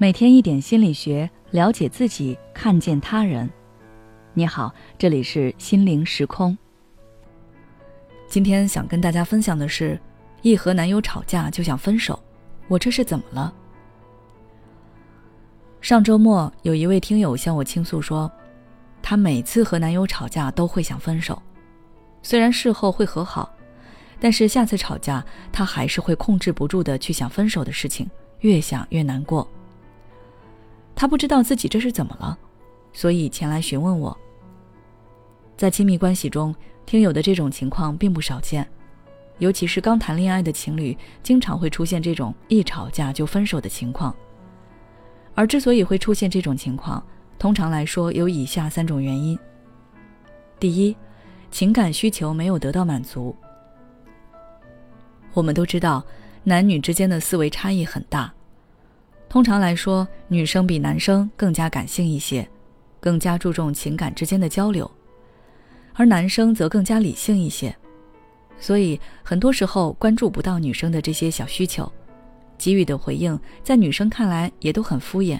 每天一点心理学，了解自己，看见他人。你好，这里是心灵时空。今天想跟大家分享的是，一和男友吵架就想分手，我这是怎么了？上周末有一位听友向我倾诉说，她每次和男友吵架都会想分手，虽然事后会和好，但是下次吵架她还是会控制不住的去想分手的事情，越想越难过。他不知道自己这是怎么了，所以前来询问我。在亲密关系中，听友的这种情况并不少见，尤其是刚谈恋爱的情侣，经常会出现这种一吵架就分手的情况。而之所以会出现这种情况，通常来说有以下三种原因：第一，情感需求没有得到满足。我们都知道，男女之间的思维差异很大。通常来说，女生比男生更加感性一些，更加注重情感之间的交流，而男生则更加理性一些，所以很多时候关注不到女生的这些小需求，给予的回应在女生看来也都很敷衍。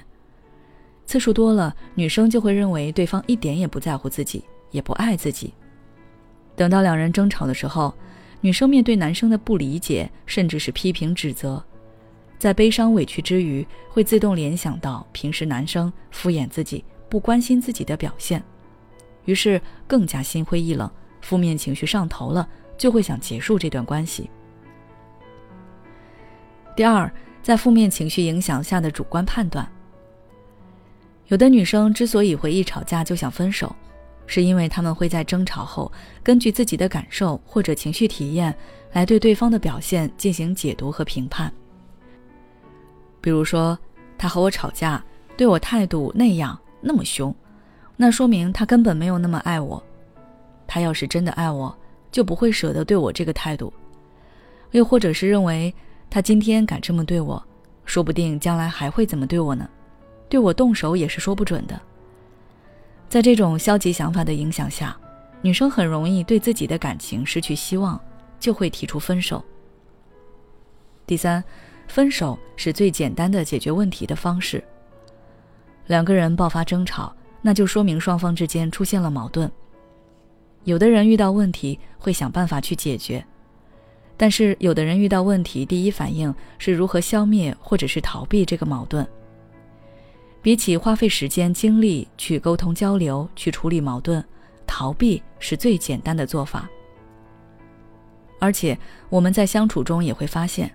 次数多了，女生就会认为对方一点也不在乎自己，也不爱自己。等到两人争吵的时候，女生面对男生的不理解，甚至是批评指责。在悲伤委屈之余，会自动联想到平时男生敷衍自己、不关心自己的表现，于是更加心灰意冷，负面情绪上头了，就会想结束这段关系。第二，在负面情绪影响下的主观判断，有的女生之所以会一吵架就想分手，是因为她们会在争吵后，根据自己的感受或者情绪体验，来对对方的表现进行解读和评判。比如说，他和我吵架，对我态度那样那么凶，那说明他根本没有那么爱我。他要是真的爱我，就不会舍得对我这个态度。又或者是认为他今天敢这么对我，说不定将来还会怎么对我呢？对我动手也是说不准的。在这种消极想法的影响下，女生很容易对自己的感情失去希望，就会提出分手。第三。分手是最简单的解决问题的方式。两个人爆发争吵，那就说明双方之间出现了矛盾。有的人遇到问题会想办法去解决，但是有的人遇到问题第一反应是如何消灭或者是逃避这个矛盾。比起花费时间精力去沟通交流去处理矛盾，逃避是最简单的做法。而且我们在相处中也会发现。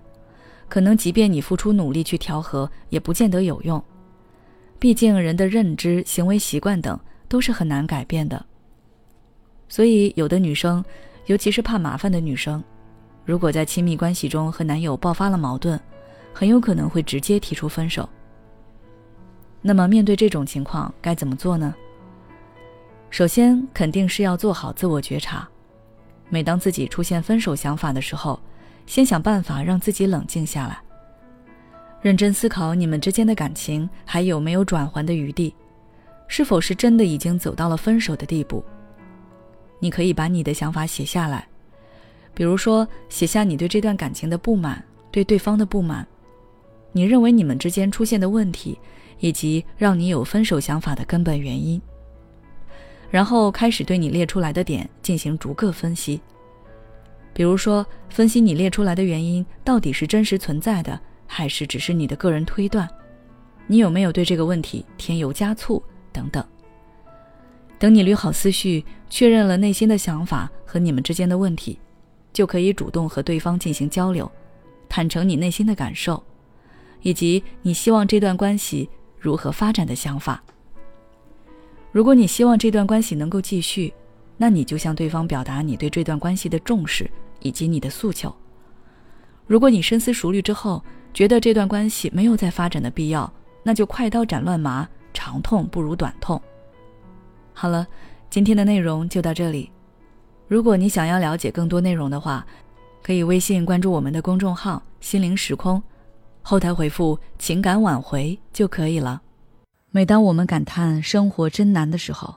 可能即便你付出努力去调和，也不见得有用。毕竟人的认知、行为习惯等都是很难改变的。所以，有的女生，尤其是怕麻烦的女生，如果在亲密关系中和男友爆发了矛盾，很有可能会直接提出分手。那么，面对这种情况该怎么做呢？首先，肯定是要做好自我觉察。每当自己出现分手想法的时候，先想办法让自己冷静下来，认真思考你们之间的感情还有没有转圜的余地，是否是真的已经走到了分手的地步。你可以把你的想法写下来，比如说写下你对这段感情的不满，对对方的不满，你认为你们之间出现的问题，以及让你有分手想法的根本原因。然后开始对你列出来的点进行逐个分析。比如说，分析你列出来的原因到底是真实存在的，还是只是你的个人推断？你有没有对这个问题添油加醋等等？等你捋好思绪，确认了内心的想法和你们之间的问题，就可以主动和对方进行交流，坦诚你内心的感受，以及你希望这段关系如何发展的想法。如果你希望这段关系能够继续，那你就向对方表达你对这段关系的重视。以及你的诉求。如果你深思熟虑之后觉得这段关系没有再发展的必要，那就快刀斩乱麻，长痛不如短痛。好了，今天的内容就到这里。如果你想要了解更多内容的话，可以微信关注我们的公众号“心灵时空”，后台回复“情感挽回”就可以了。每当我们感叹生活真难的时候，